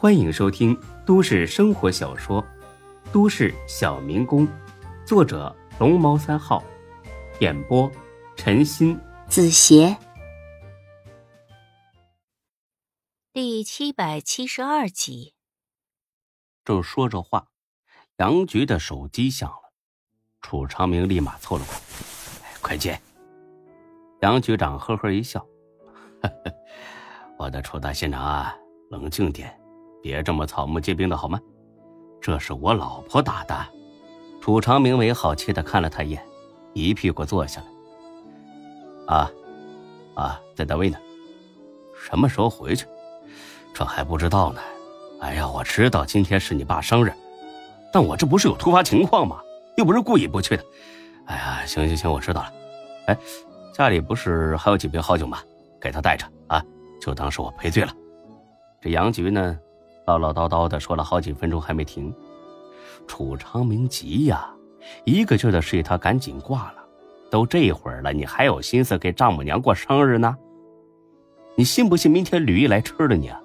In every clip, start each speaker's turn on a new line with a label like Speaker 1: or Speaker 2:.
Speaker 1: 欢迎收听都市生活小说《都市小民工》，作者龙猫三号，演播陈鑫、
Speaker 2: 子邪，
Speaker 3: 第七百七十二集。
Speaker 1: 正说着话，杨局的手机响了，楚长明立马凑了过来：“快接！”杨局长呵呵一笑：“呵呵，我的楚大县长啊，冷静点。”别这么草木皆兵的好吗？这是我老婆打的。楚长明没好气的看了他一眼，一屁股坐下来。啊，啊，在单位呢。什么时候回去？这还不知道呢。哎呀，我知道今天是你爸生日，但我这不是有突发情况吗？又不是故意不去的。哎呀，行行行，我知道了。哎，家里不是还有几瓶好酒吗？给他带着啊，就当是我赔罪了。这杨局呢？唠唠叨叨的说了好几分钟还没停，楚长明急呀，一个劲的示意他赶紧挂了。都这会儿了，你还有心思给丈母娘过生日呢？你信不信明天吕姨来吃了你啊？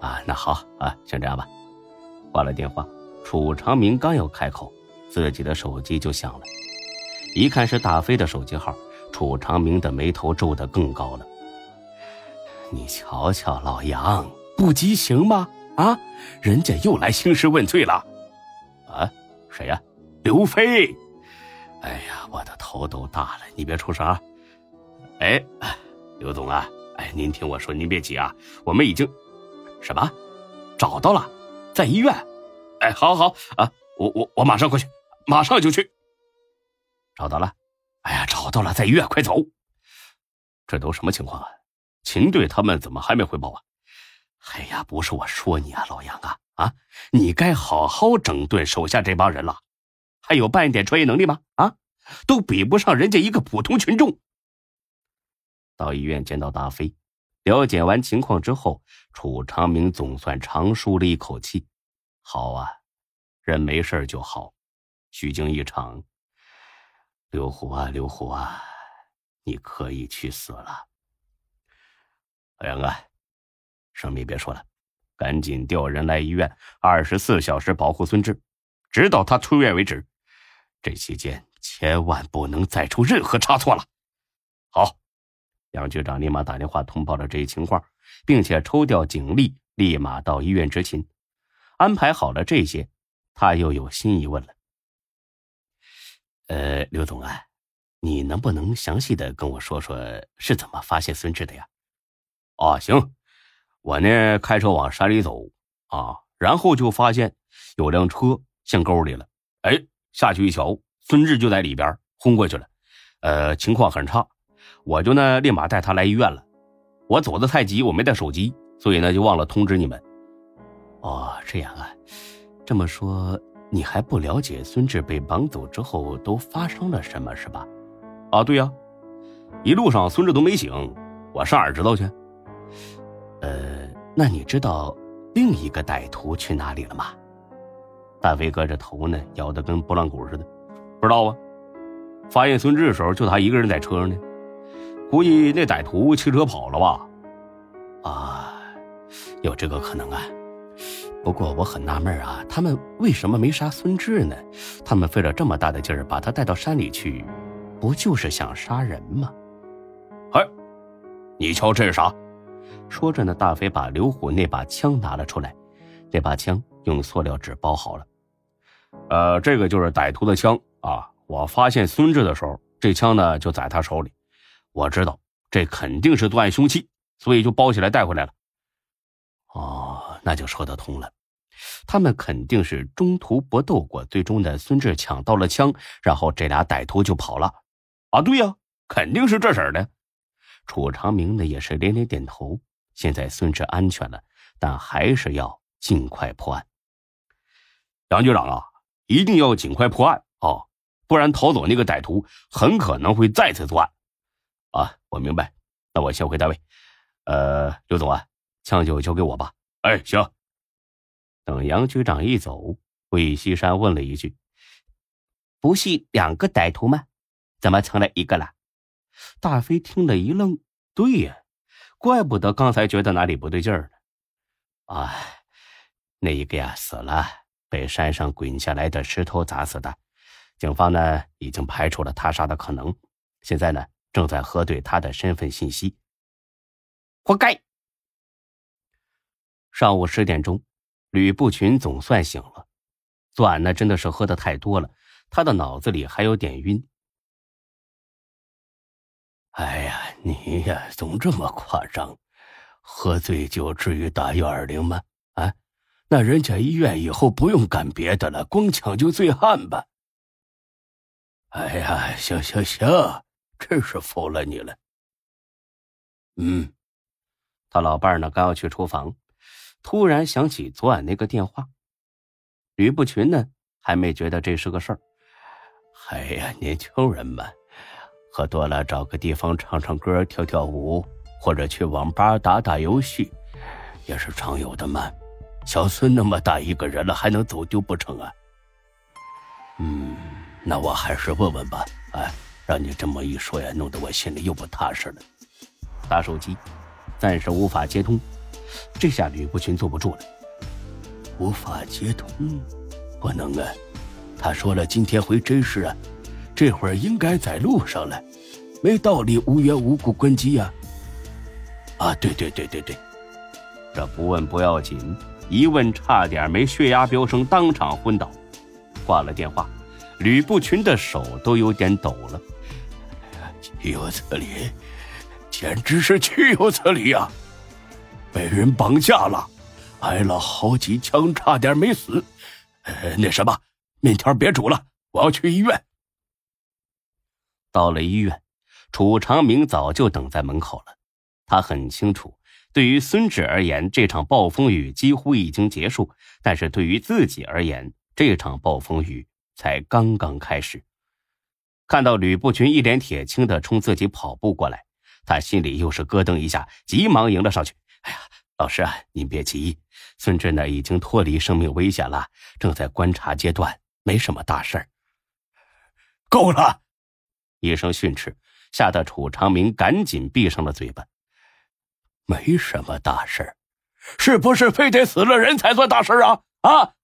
Speaker 1: 啊，那好啊，先这样吧。挂了电话，楚长明刚要开口，自己的手机就响了。一看是大飞的手机号，楚长明的眉头皱得更高了。你瞧瞧，老杨。不急行吗？啊，人家又来兴师问罪了，啊，谁呀？刘飞。哎呀，我的头都大了，你别出声啊。哎，刘总啊，哎，您听我说，您别急啊，我们已经什么找到了，在医院。哎，好好啊，我我我马上过去，马上就去。找到了，哎呀，找到了，在医院，快走。这都什么情况啊？秦队他们怎么还没汇报啊？哎呀，不是我说你啊，老杨啊啊，你该好好整顿手下这帮人了，还有半点专业能力吗？啊，都比不上人家一个普通群众。到医院见到大飞，了解完情况之后，楚长明总算长舒了一口气。好啊，人没事就好，虚惊一场。刘虎啊，刘虎啊，你可以去死了。老杨啊。生命别说了，赶紧调人来医院，二十四小时保护孙志，直到他出院为止。这期间千万不能再出任何差错了。好，杨局长立马打电话通报了这一情况，并且抽调警力，立马到医院执勤。安排好了这些，他又有新疑问了。呃，刘总啊，你能不能详细的跟我说说是怎么发现孙志的呀？哦，行。我呢，开车往山里走，啊，然后就发现有辆车陷沟里了。哎，下去一瞧，孙志就在里边昏过去了，呃，情况很差。我就呢，立马带他来医院了。我走的太急，我没带手机，所以呢，就忘了通知你们。哦，这样啊，这么说你还不了解孙志被绑走之后都发生了什么，是吧？啊，对呀，一路上孙志都没醒，我上哪知道去？呃，那你知道另一个歹徒去哪里了吗？大飞哥这头呢摇得跟拨浪鼓似的，不知道啊。发现孙志的时候，就他一个人在车上呢，估计那歹徒骑车跑了吧？啊，有这个可能啊。不过我很纳闷啊，他们为什么没杀孙志呢？他们费了这么大的劲儿把他带到山里去，不就是想杀人吗？哎，你瞧这是啥？说着呢，大飞把刘虎那把枪拿了出来，那把枪用塑料纸包好了。呃，这个就是歹徒的枪啊！我发现孙志的时候，这枪呢就在他手里。我知道这肯定是作案凶器，所以就包起来带回来了。哦，那就说得通了，他们肯定是中途搏斗过，最终呢，孙志抢到了枪，然后这俩歹徒就跑了。啊，对呀，肯定是这事儿的。楚长明呢也是连连点头。现在孙志安全了，但还是要尽快破案。杨局长啊，一定要尽快破案啊，不然逃走那个歹徒很可能会再次作案。啊，我明白，那我先回单位。呃，刘总啊，枪就交给我吧。哎，行。等杨局长一走，魏西山问了一句：“不是两个歹徒吗？怎么成了一个了？”大飞听了一愣：“对呀。”怪不得刚才觉得哪里不对劲儿呢，哎，那一个呀死了，被山上滚下来的石头砸死的。警方呢已经排除了他杀的可能，现在呢正在核对他的身份信息。活该！上午十点钟，吕不群总算醒了。昨晚呢真的是喝的太多了，他的脑子里还有点晕。
Speaker 2: 哎呀，你呀总这么夸张，喝醉酒至于打幺二零吗？啊，那人家医院以后不用干别的了，光抢救醉汉吧。哎呀，行行行，真是服了你了。
Speaker 1: 嗯，他老伴呢刚要去厨房，突然想起昨晚那个电话。吕不群呢还没觉得这是个事儿。
Speaker 2: 哎呀，年轻人嘛，喝多了找个地方唱唱歌、跳跳舞，或者去网吧打打游戏，也是常有的嘛。小孙那么大一个人了，还能走丢不成啊？嗯。那我还是问问吧，哎，让你这么一说呀，弄得我心里又不踏实了。
Speaker 1: 打手机，暂时无法接通，这下吕不群坐不住了。
Speaker 2: 无法接通，不能啊！他说了今天回真市啊，这会儿应该在路上了，没道理无缘无故关机呀。啊，对对对对对，
Speaker 1: 这不问不要紧，一问差点没血压飙升，当场昏倒。挂了电话。吕不群的手都有点抖了，
Speaker 2: 岂有此理！简直是岂有此理呀！被人绑架了，挨了好几枪，差点没死。呃，那什么，面条别煮了，我要去医院。
Speaker 1: 到了医院，楚长明早就等在门口了。他很清楚，对于孙志而言，这场暴风雨几乎已经结束；但是对于自己而言，这场暴风雨……才刚刚开始，看到吕布群一脸铁青的冲自己跑步过来，他心里又是咯噔一下，急忙迎了上去。“哎呀，老师啊，您别急，孙志呢已经脱离生命危险了，正在观察阶段，没什么大事儿。”
Speaker 2: 够了！
Speaker 1: 一声训斥，吓得楚长明赶紧闭上了嘴巴。
Speaker 2: 没什么大事，是不是非得死了人才算大事啊？啊！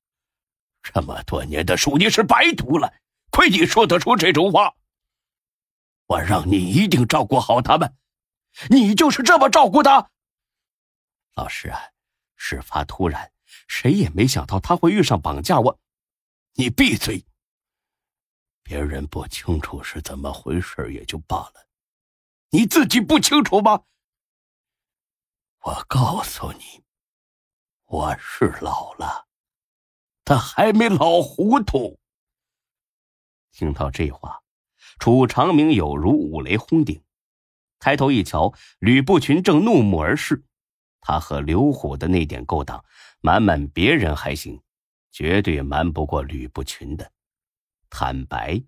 Speaker 2: 这么多年的书你是白读了，亏你说得出这种话。我让你一定照顾好他们，你就是这么照顾的。
Speaker 1: 老师啊，事发突然，谁也没想到他会遇上绑架我。
Speaker 2: 你闭嘴！别人不清楚是怎么回事也就罢了，你自己不清楚吗？我告诉你，我是老了。他还没老糊涂。
Speaker 1: 听到这话，楚长明有如五雷轰顶，抬头一瞧，吕不群正怒目而视。他和刘虎的那点勾当，瞒瞒别人还行，绝对瞒不过吕不群的。坦白，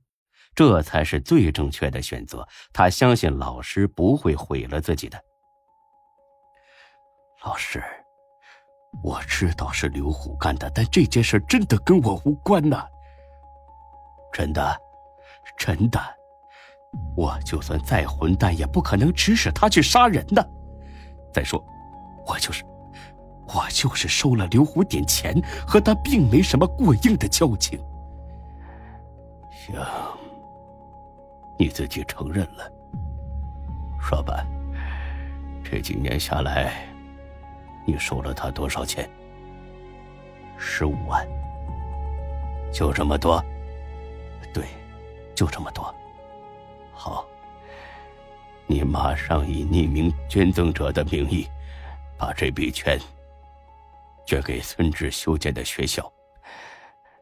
Speaker 1: 这才是最正确的选择。他相信老师不会毁了自己的。
Speaker 2: 老师。我知道是刘虎干的，但这件事真的跟我无关呐。真的，真的，我就算再混蛋，也不可能指使他去杀人的。再说，我就是，我就是收了刘虎点钱，和他并没什么过硬的交情。行，你自己承认了。说吧，这几年下来。你收了他多少钱？
Speaker 1: 十五万，
Speaker 2: 就这么多？
Speaker 1: 对，就这么多。
Speaker 2: 好，你马上以匿名捐赠者的名义，把这笔钱捐给孙志修建的学校，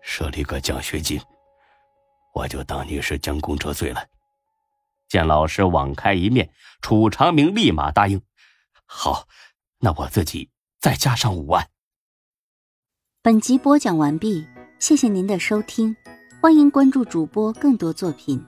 Speaker 2: 设立个奖学金，我就当你是将功折罪了。
Speaker 1: 见老师网开一面，楚长明立马答应：“好。”那我自己再加上五万。
Speaker 3: 本集播讲完毕，谢谢您的收听，欢迎关注主播更多作品。